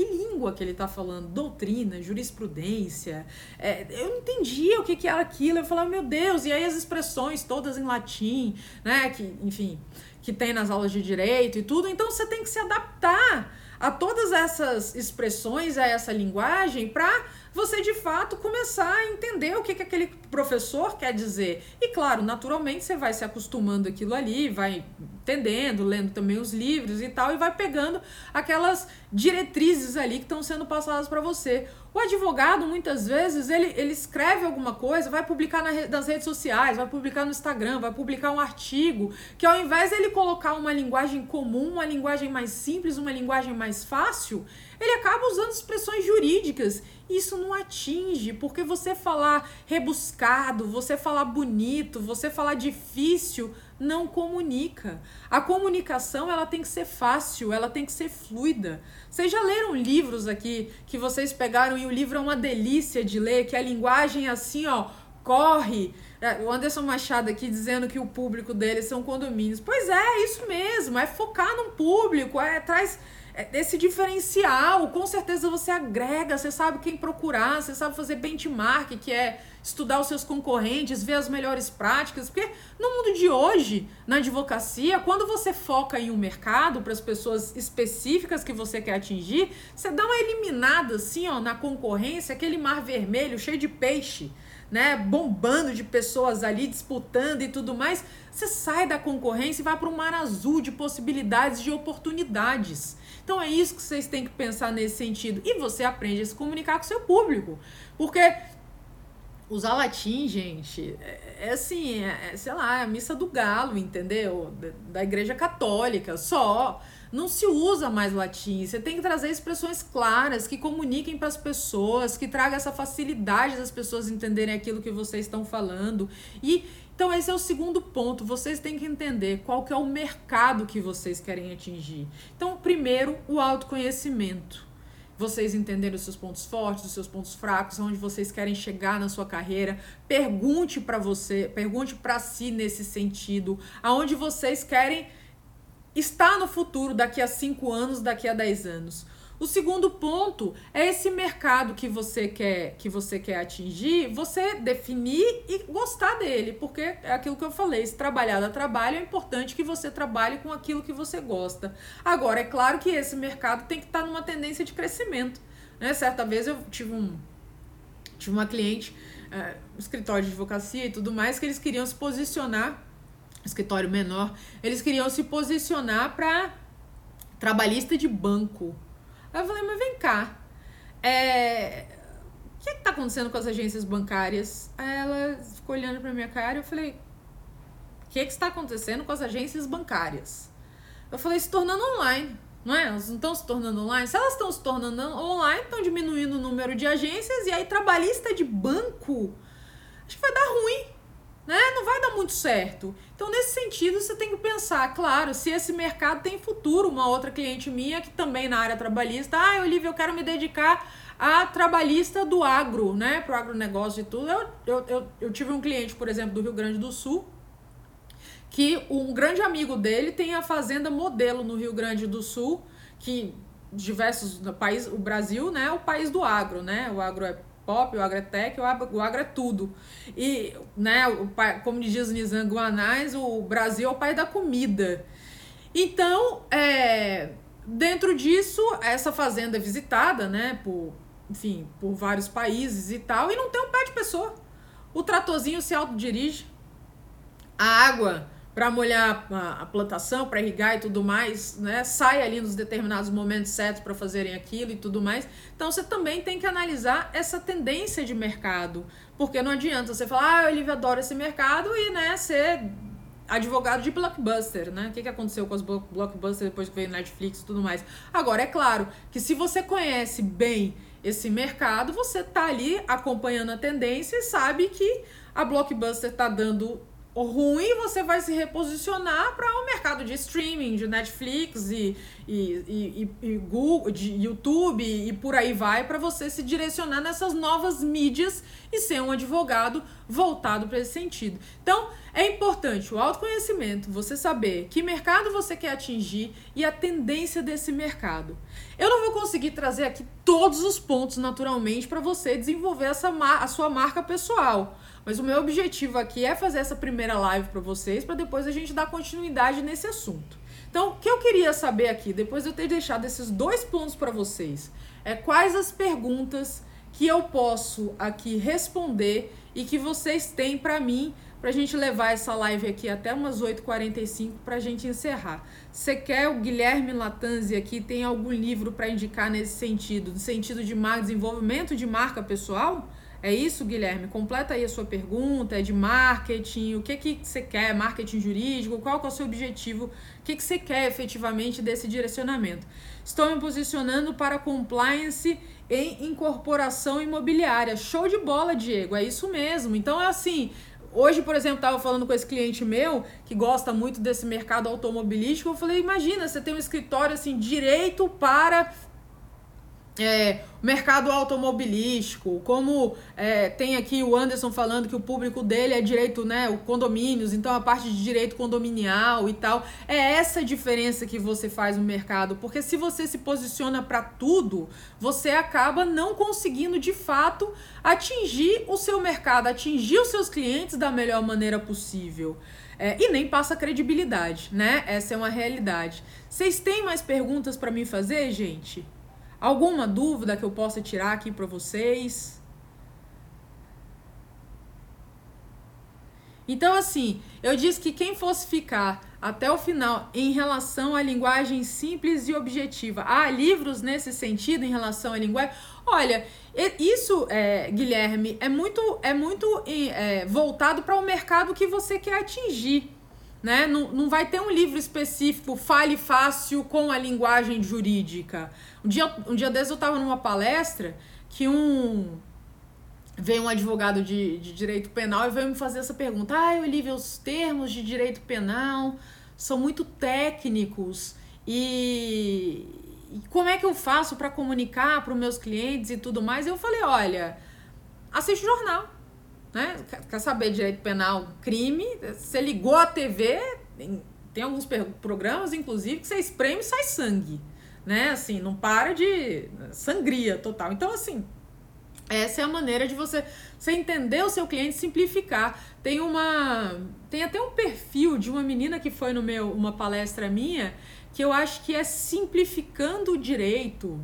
língua que ele está falando? Doutrina, jurisprudência. É, eu não entendia o que, que era aquilo. Eu falava, meu Deus, e aí as expressões todas em latim, né? Que, enfim, que tem nas aulas de direito e tudo. Então você tem que se adaptar a todas essas expressões, a essa linguagem, para você de fato começar a entender o que, que aquele professor quer dizer. E claro, naturalmente você vai se acostumando aquilo ali, vai entendendo, lendo também os livros e tal, e vai pegando aquelas diretrizes ali que estão sendo passadas para você. O advogado, muitas vezes, ele, ele escreve alguma coisa, vai publicar na, nas redes sociais, vai publicar no Instagram, vai publicar um artigo, que ao invés dele colocar uma linguagem comum, uma linguagem mais simples, uma linguagem mais fácil, ele acaba usando expressões jurídicas. Isso não atinge, porque você falar rebuscado, você falar bonito, você falar difícil, não comunica. A comunicação ela tem que ser fácil, ela tem que ser fluida. Vocês já leram livros aqui que vocês pegaram e o livro é uma delícia de ler, que a linguagem é assim, ó, corre, É, o Anderson Machado aqui dizendo que o público deles são condomínios. Pois é, é isso mesmo. É focar no público, é traz é, esse diferencial. Com certeza você agrega, você sabe quem procurar, você sabe fazer benchmark, que é estudar os seus concorrentes, ver as melhores práticas, porque no mundo de hoje, na advocacia, quando você foca em um mercado para as pessoas específicas que você quer atingir, você dá uma eliminada assim, ó, na concorrência, aquele mar vermelho cheio de peixe né, bombando de pessoas ali disputando e tudo mais, você sai da concorrência e vai para um mar azul de possibilidades, de oportunidades. Então é isso que vocês têm que pensar nesse sentido. E você aprende a se comunicar com seu público. Porque usar latim, gente, é, é assim, é, é, sei lá, é a missa do galo, entendeu? Da igreja católica, só não se usa mais latim. Você tem que trazer expressões claras que comuniquem para as pessoas, que traga essa facilidade das pessoas entenderem aquilo que vocês estão falando. E então esse é o segundo ponto. Vocês têm que entender qual que é o mercado que vocês querem atingir. Então, primeiro, o autoconhecimento. Vocês entenderem os seus pontos fortes, os seus pontos fracos, onde vocês querem chegar na sua carreira. Pergunte para você, pergunte para si nesse sentido, aonde vocês querem está no futuro daqui a 5 anos, daqui a 10 anos. O segundo ponto é esse mercado que você quer que você quer atingir, você definir e gostar dele, porque é aquilo que eu falei, se trabalhar dá trabalho, é importante que você trabalhe com aquilo que você gosta. Agora, é claro que esse mercado tem que estar numa tendência de crescimento. Né? Certa vez eu tive um tive uma cliente, uh, um escritório de advocacia e tudo mais, que eles queriam se posicionar escritório menor, eles queriam se posicionar para trabalhista de banco. Aí eu falei, mas vem cá, é... o que está acontecendo com as agências bancárias? Aí ela ficou olhando para minha cara e eu falei, o que, que está acontecendo com as agências bancárias? Eu falei, se tornando online, não é? Elas não estão se tornando online. Se elas estão se tornando online, estão diminuindo o número de agências e aí trabalhista de banco, acho que vai dar ruim né? Não vai dar muito certo. Então, nesse sentido, você tem que pensar, claro, se esse mercado tem futuro. Uma outra cliente minha, que também na área trabalhista, ah, Olivia, eu quero me dedicar a trabalhista do agro, né? Pro agronegócio e tudo. Eu, eu, eu, eu tive um cliente, por exemplo, do Rio Grande do Sul, que um grande amigo dele tem a fazenda modelo no Rio Grande do Sul, que diversos no país, o Brasil, né, é o país do agro, né? O agro é pop, o agrotech, o agro, o agro é tudo. E, né, o pai, como diz o Nizam Guanais, o Brasil é o pai da comida. Então, é, dentro disso, essa fazenda é visitada, né, por, enfim, por vários países e tal, e não tem um pé de pessoa. O tratorzinho se autodirige, a água para molhar a, a plantação, para irrigar e tudo mais, né? Sai ali nos determinados momentos certos para fazerem aquilo e tudo mais. Então você também tem que analisar essa tendência de mercado, porque não adianta você falar, ah, Olivia adora esse mercado e, né, ser advogado de blockbuster, né? O que, que aconteceu com os blockbusters depois que veio Netflix e tudo mais. Agora, é claro que se você conhece bem esse mercado, você tá ali acompanhando a tendência e sabe que a blockbuster tá dando ruim, você vai se reposicionar para o um mercado de streaming, de Netflix e, e, e, e, Google, de YouTube e por aí vai, para você se direcionar nessas novas mídias e ser um advogado voltado para esse sentido. Então, é importante o autoconhecimento, você saber que mercado você quer atingir e a tendência desse mercado. Eu não vou conseguir trazer aqui todos os pontos naturalmente para você desenvolver essa a sua marca pessoal. Mas o meu objetivo aqui é fazer essa primeira live para vocês, para depois a gente dar continuidade nesse assunto. Então, o que eu queria saber aqui, depois de eu ter deixado esses dois pontos para vocês, é quais as perguntas que eu posso aqui responder e que vocês têm para mim, para a gente levar essa live aqui até umas 8h45 para a gente encerrar. Você quer o Guilherme Latanzi aqui? Tem algum livro para indicar nesse sentido, no sentido de desenvolvimento de marca pessoal? É isso, Guilherme? Completa aí a sua pergunta, é de marketing, o que que você quer, marketing jurídico, qual é o seu objetivo, o que que você quer efetivamente desse direcionamento. Estou me posicionando para compliance em incorporação imobiliária. Show de bola, Diego, é isso mesmo. Então é assim, Hoje, por exemplo, estava falando com esse cliente meu que gosta muito desse mercado automobilístico. Eu falei: imagina, você tem um escritório assim direito para é, mercado automobilístico, como é, tem aqui o Anderson falando que o público dele é direito, né, o condomínios, então a parte de direito condominial e tal. É essa diferença que você faz no mercado, porque se você se posiciona para tudo, você acaba não conseguindo de fato atingir o seu mercado, atingir os seus clientes da melhor maneira possível. É, e nem passa credibilidade, né? Essa é uma realidade. Vocês têm mais perguntas para mim fazer, gente? Alguma dúvida que eu possa tirar aqui para vocês? Então, assim, eu disse que quem fosse ficar até o final em relação à linguagem simples e objetiva, há livros nesse sentido em relação à linguagem. Olha, isso, é, Guilherme, é muito, é muito é, voltado para o mercado que você quer atingir. Né? Não, não vai ter um livro específico, fale fácil com a linguagem jurídica. Um dia, um dia desses eu estava numa palestra que um veio um advogado de, de direito penal e veio me fazer essa pergunta. Ah, Olivia, os termos de direito penal são muito técnicos e, e como é que eu faço para comunicar para os meus clientes e tudo mais? Eu falei, olha, assiste o jornal né? Quer saber direito penal, crime? Você ligou a TV, tem, alguns programas, inclusive, que você espreme e sai sangue, né? Assim, não para de sangria total. Então, assim, essa é a maneira de você, você entender o seu cliente, simplificar. Tem uma, tem até um perfil de uma menina que foi no meu, uma palestra minha, que eu acho que é simplificando o direito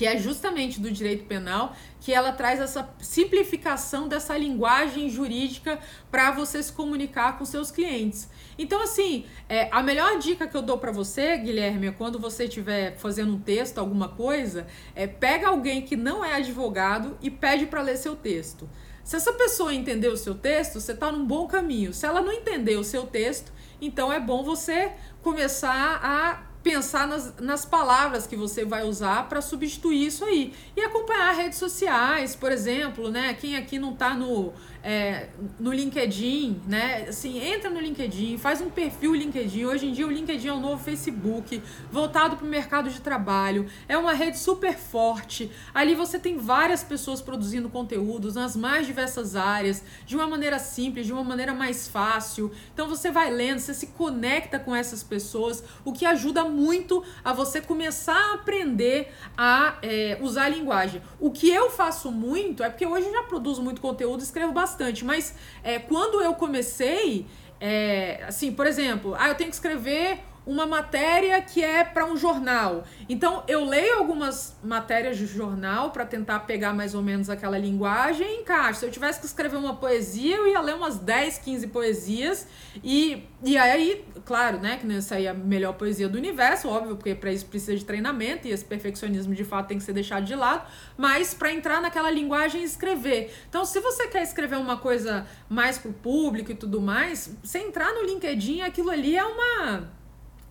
que é justamente do direito penal, que ela traz essa simplificação dessa linguagem jurídica para você se comunicar com seus clientes. Então, assim, é, a melhor dica que eu dou para você, Guilherme, é quando você estiver fazendo um texto, alguma coisa, é pega alguém que não é advogado e pede para ler seu texto. Se essa pessoa entender o seu texto, você está num bom caminho. Se ela não entender o seu texto, então é bom você começar a pensar nas, nas palavras que você vai usar para substituir isso aí. E acompanhar redes sociais, por exemplo, né? Quem aqui não está no, é, no LinkedIn, né? Assim, entra no LinkedIn, faz um perfil LinkedIn. Hoje em dia o LinkedIn é o novo Facebook, voltado para o mercado de trabalho. É uma rede super forte. Ali você tem várias pessoas produzindo conteúdos nas mais diversas áreas, de uma maneira simples, de uma maneira mais fácil. Então você vai lendo, você se conecta com essas pessoas, o que ajuda muito a você começar a aprender a é, usar a linguagem. O que eu faço muito é porque hoje eu já produzo muito conteúdo, escrevo bastante, mas é, quando eu comecei, é, assim, por exemplo, ah, eu tenho que escrever uma matéria que é para um jornal. Então eu leio algumas matérias de jornal para tentar pegar mais ou menos aquela linguagem e encaixo. Se eu tivesse que escrever uma poesia, eu ia ler umas 10, 15 poesias e, e aí, claro, né, que não sair a melhor poesia do universo, óbvio, porque para isso precisa de treinamento e esse perfeccionismo de fato tem que ser deixado de lado, mas para entrar naquela linguagem e escrever. Então, se você quer escrever uma coisa mais pro público e tudo mais, você entrar no LinkedIn, aquilo ali é uma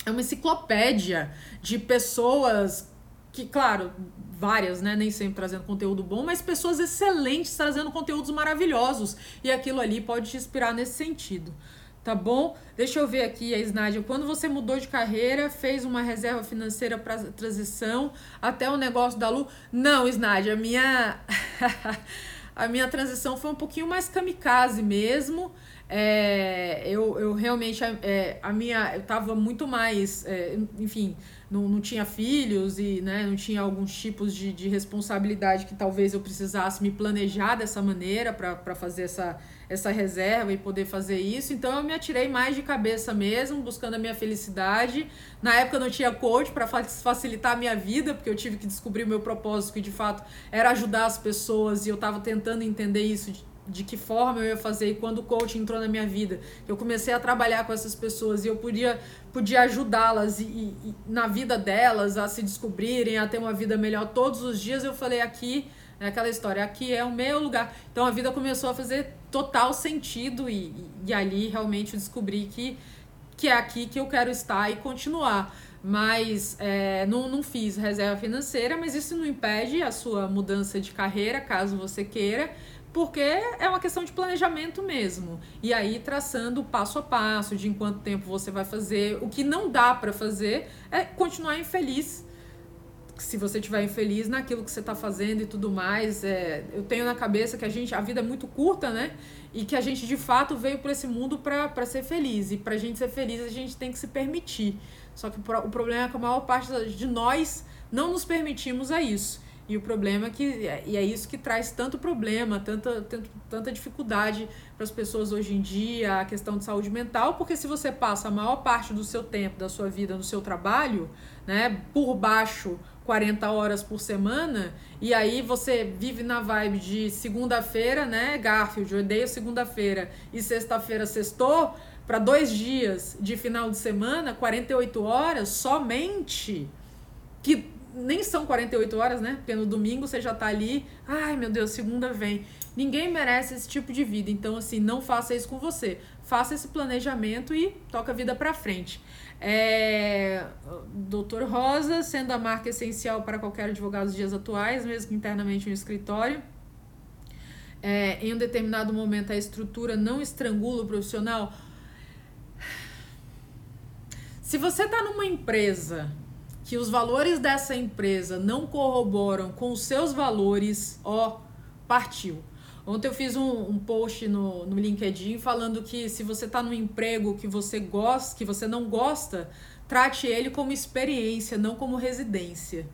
é uma enciclopédia de pessoas que, claro, várias, né? Nem sempre trazendo conteúdo bom, mas pessoas excelentes trazendo conteúdos maravilhosos. E aquilo ali pode te inspirar nesse sentido. Tá bom? Deixa eu ver aqui, a Isnádia. Quando você mudou de carreira, fez uma reserva financeira para transição até o negócio da Lu? Não, Isnádia, a minha. a minha transição foi um pouquinho mais kamikaze mesmo. É, eu, eu realmente, é, a minha, eu tava muito mais, é, enfim, não, não tinha filhos e né, não tinha alguns tipos de, de responsabilidade que talvez eu precisasse me planejar dessa maneira para fazer essa, essa reserva e poder fazer isso. Então eu me atirei mais de cabeça mesmo, buscando a minha felicidade. Na época eu não tinha coach para facilitar a minha vida, porque eu tive que descobrir o meu propósito, que de fato era ajudar as pessoas e eu estava tentando entender isso de que forma eu ia fazer e quando o coaching entrou na minha vida, eu comecei a trabalhar com essas pessoas e eu podia, podia ajudá-las e, e, na vida delas a se descobrirem, a ter uma vida melhor. Todos os dias, eu falei aqui, é aquela história, aqui é o meu lugar. Então a vida começou a fazer total sentido e, e ali realmente eu descobri que, que é aqui que eu quero estar e continuar. Mas é, não, não fiz reserva financeira, mas isso não impede a sua mudança de carreira, caso você queira, porque é uma questão de planejamento mesmo. E aí traçando passo a passo de em quanto tempo você vai fazer. O que não dá para fazer é continuar infeliz se você estiver infeliz naquilo que você está fazendo e tudo mais. É, eu tenho na cabeça que a gente, a vida é muito curta, né? E que a gente de fato veio para esse mundo para ser feliz. E para a gente ser feliz, a gente tem que se permitir. Só que o problema é que a maior parte de nós não nos permitimos a isso. E o problema é que e é isso que traz tanto problema, tanta, tanta, tanta dificuldade para as pessoas hoje em dia, a questão de saúde mental, porque se você passa a maior parte do seu tempo, da sua vida no seu trabalho, né, por baixo 40 horas por semana, e aí você vive na vibe de segunda-feira, né, Garfield, eu odeio segunda-feira, e sexta-feira sextou, para dois dias de final de semana, 48 horas somente, que nem são 48 horas, né? Porque no domingo você já tá ali, ai meu Deus, segunda vem. Ninguém merece esse tipo de vida. Então, assim, não faça isso com você. Faça esse planejamento e toca a vida pra frente. É, Doutor Rosa, sendo a marca essencial para qualquer advogado dos dias atuais, mesmo internamente no escritório. É, em um determinado momento a estrutura não estrangula o profissional. Se você está numa empresa que os valores dessa empresa não corroboram com os seus valores, ó, partiu. Ontem eu fiz um, um post no, no LinkedIn falando que se você está num emprego que você gosta, que você não gosta, trate ele como experiência, não como residência.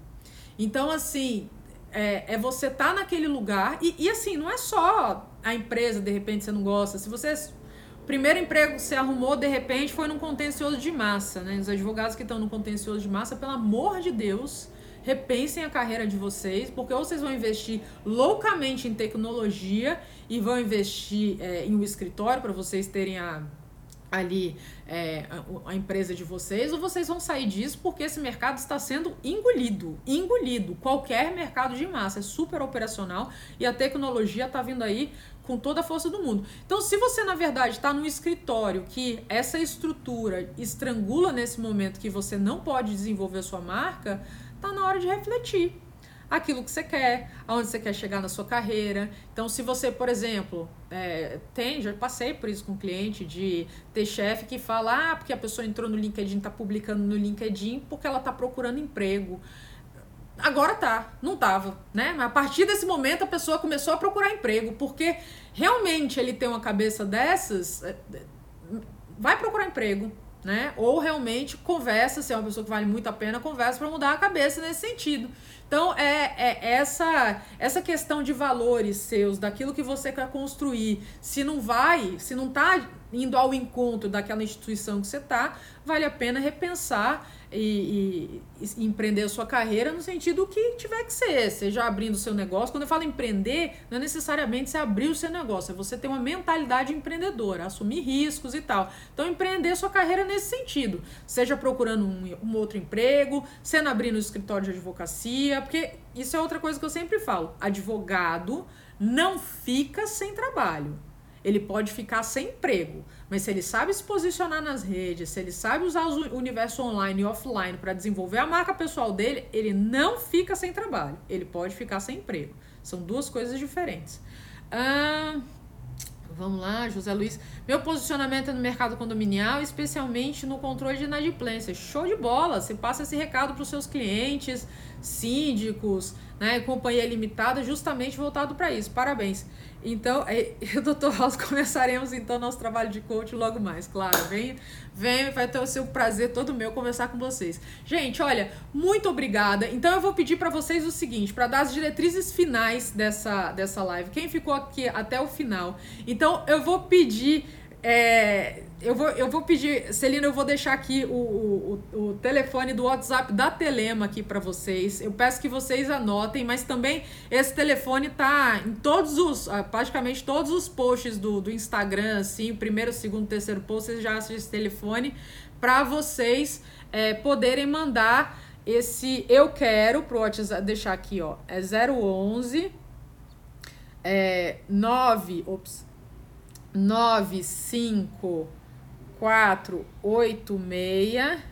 Então, assim, é, é você estar tá naquele lugar e, e assim, não é só a empresa, de repente, você não gosta. Se você primeiro emprego que você arrumou, de repente, foi num contencioso de massa, né? Os advogados que estão no contencioso de massa, pelo amor de Deus, repensem a carreira de vocês, porque ou vocês vão investir loucamente em tecnologia e vão investir é, em um escritório para vocês terem a ali é, a, a, empresa de vocês, ou vocês vão sair disso porque esse mercado está sendo engolido. Engolido. Qualquer mercado de massa é super operacional e a tecnologia está vindo aí com toda a força do mundo. Então, se você, na verdade, está num escritório que essa estrutura estrangula nesse momento que você não pode desenvolver sua marca, tá na hora de refletir aquilo que você quer, aonde você quer chegar na sua carreira. Então, se você, por exemplo, é, tem, já passei por isso com um cliente, de ter chefe que fala, ah, porque a pessoa entrou no LinkedIn, tá publicando no LinkedIn porque ela tá procurando emprego. Agora tá, não tava, né? A partir desse momento a pessoa começou a procurar emprego, porque realmente ele tem uma cabeça dessas, é, vai procurar emprego, né? Ou realmente conversa, se é uma pessoa que vale muito a pena, conversa para mudar a cabeça nesse sentido. Então, é, é, essa, essa questão de valores seus, daquilo que você quer construir, se não vai, se não está indo ao encontro daquela instituição que você está, vale a pena repensar e, e, e, empreender a sua carreira no sentido que tiver que ser, seja abrindo o seu negócio. Quando eu falo empreender, não é necessariamente você abrir o seu negócio, é você ter uma mentalidade empreendedora, assumir riscos e tal. Então, empreender sua carreira nesse sentido, seja procurando um, um outro emprego, sendo abrindo um escritório de advocacia, porque isso é outra coisa que eu sempre falo: advogado não fica sem trabalho ele pode ficar sem emprego, mas se ele sabe se posicionar nas redes, se ele sabe usar o universo online e offline para desenvolver a marca pessoal dele, ele não fica sem trabalho, ele pode ficar sem emprego. São duas coisas diferentes. Ah, vamos lá, José Luiz. Meu posicionamento é no mercado condominial, especialmente no controle de inadimplência. Show de bola! Você passa esse recado para os seus clientes, síndicos, né, companhia limitada, justamente voltado para isso. Parabéns. Então, eu, doutor House, começaremos então nosso trabalho de coach logo mais, claro. Vem, vem, vai ter o seu prazer todo meu conversar com vocês. Gente, olha, muito obrigada. Então, eu vou pedir para vocês o seguinte, para dar as diretrizes finais dessa, dessa live. Quem ficou aqui até o final? Então, eu vou pedir. É, eu vou, eu vou pedir, Celina, eu vou deixar aqui o, o, o telefone do WhatsApp da Telema aqui para vocês. Eu peço que vocês anotem, mas também esse telefone tá em todos os, ah, praticamente todos os posts do, do Instagram, assim, primeiro, segundo, terceiro post, vocês já acham esse telefone para vocês é, poderem mandar esse eu quero pro WhatsApp, deixar aqui, ó, é 011 é 9, ops, 95 486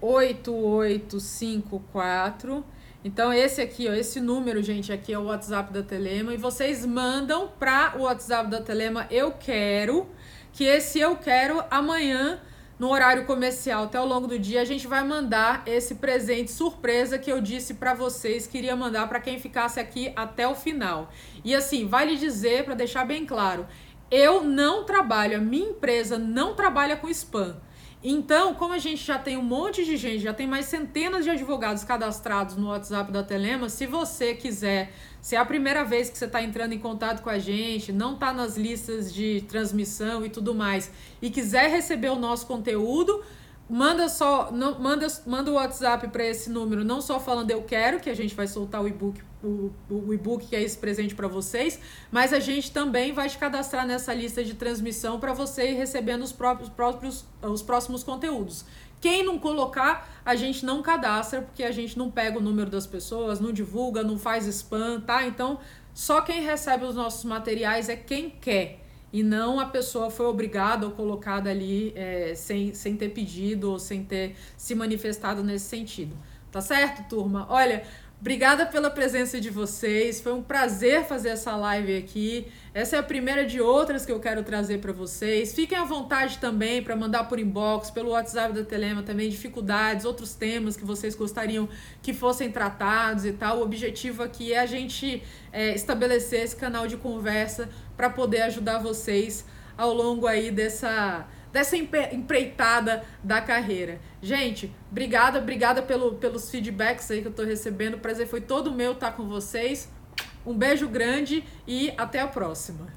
8854. Então esse aqui, ó, esse número, gente, aqui é o WhatsApp da Telema e vocês mandam para o WhatsApp da Telema eu quero que esse eu quero amanhã no horário comercial até ao longo do dia, a gente vai mandar esse presente surpresa que eu disse para vocês que iria mandar para quem ficasse aqui até o final. E assim, vale dizer para deixar bem claro, eu não trabalho, a minha empresa não trabalha com spam. Então, como a gente já tem um monte de gente, já tem mais centenas de advogados cadastrados no WhatsApp da Telema, se você quiser, se é a primeira vez que você está entrando em contato com a gente, não está nas listas de transmissão e tudo mais, e quiser receber o nosso conteúdo, manda só, não, manda, manda o WhatsApp para esse número, não só falando eu quero, que a gente vai soltar o e-book, o, o e-book que é esse presente para vocês, mas a gente também vai te cadastrar nessa lista de transmissão para você ir recebendo os próprios, próprios os próximos conteúdos. Quem não colocar, a gente não cadastra, porque a gente não pega o número das pessoas, não divulga, não faz spam, tá? Então, só quem recebe os nossos materiais é quem quer e não a pessoa foi obrigada ou colocada ali é, sem, sem ter pedido ou sem ter se manifestado nesse sentido. Tá certo, turma? Olha, Obrigada pela presença de vocês. Foi um prazer fazer essa live aqui. Essa é a primeira de outras que eu quero trazer para vocês. Fiquem à vontade também para mandar por inbox, pelo WhatsApp da Telema também, dificuldades, outros temas que vocês gostariam que fossem tratados e tal. O objetivo aqui é a gente é, estabelecer esse canal de conversa para poder ajudar vocês ao longo aí dessa dessa empreitada da carreira. Gente, obrigada, obrigada pelo, pelos feedbacks aí que eu tô recebendo. O prazer foi todo meu estar com vocês. Um beijo grande e até a próxima.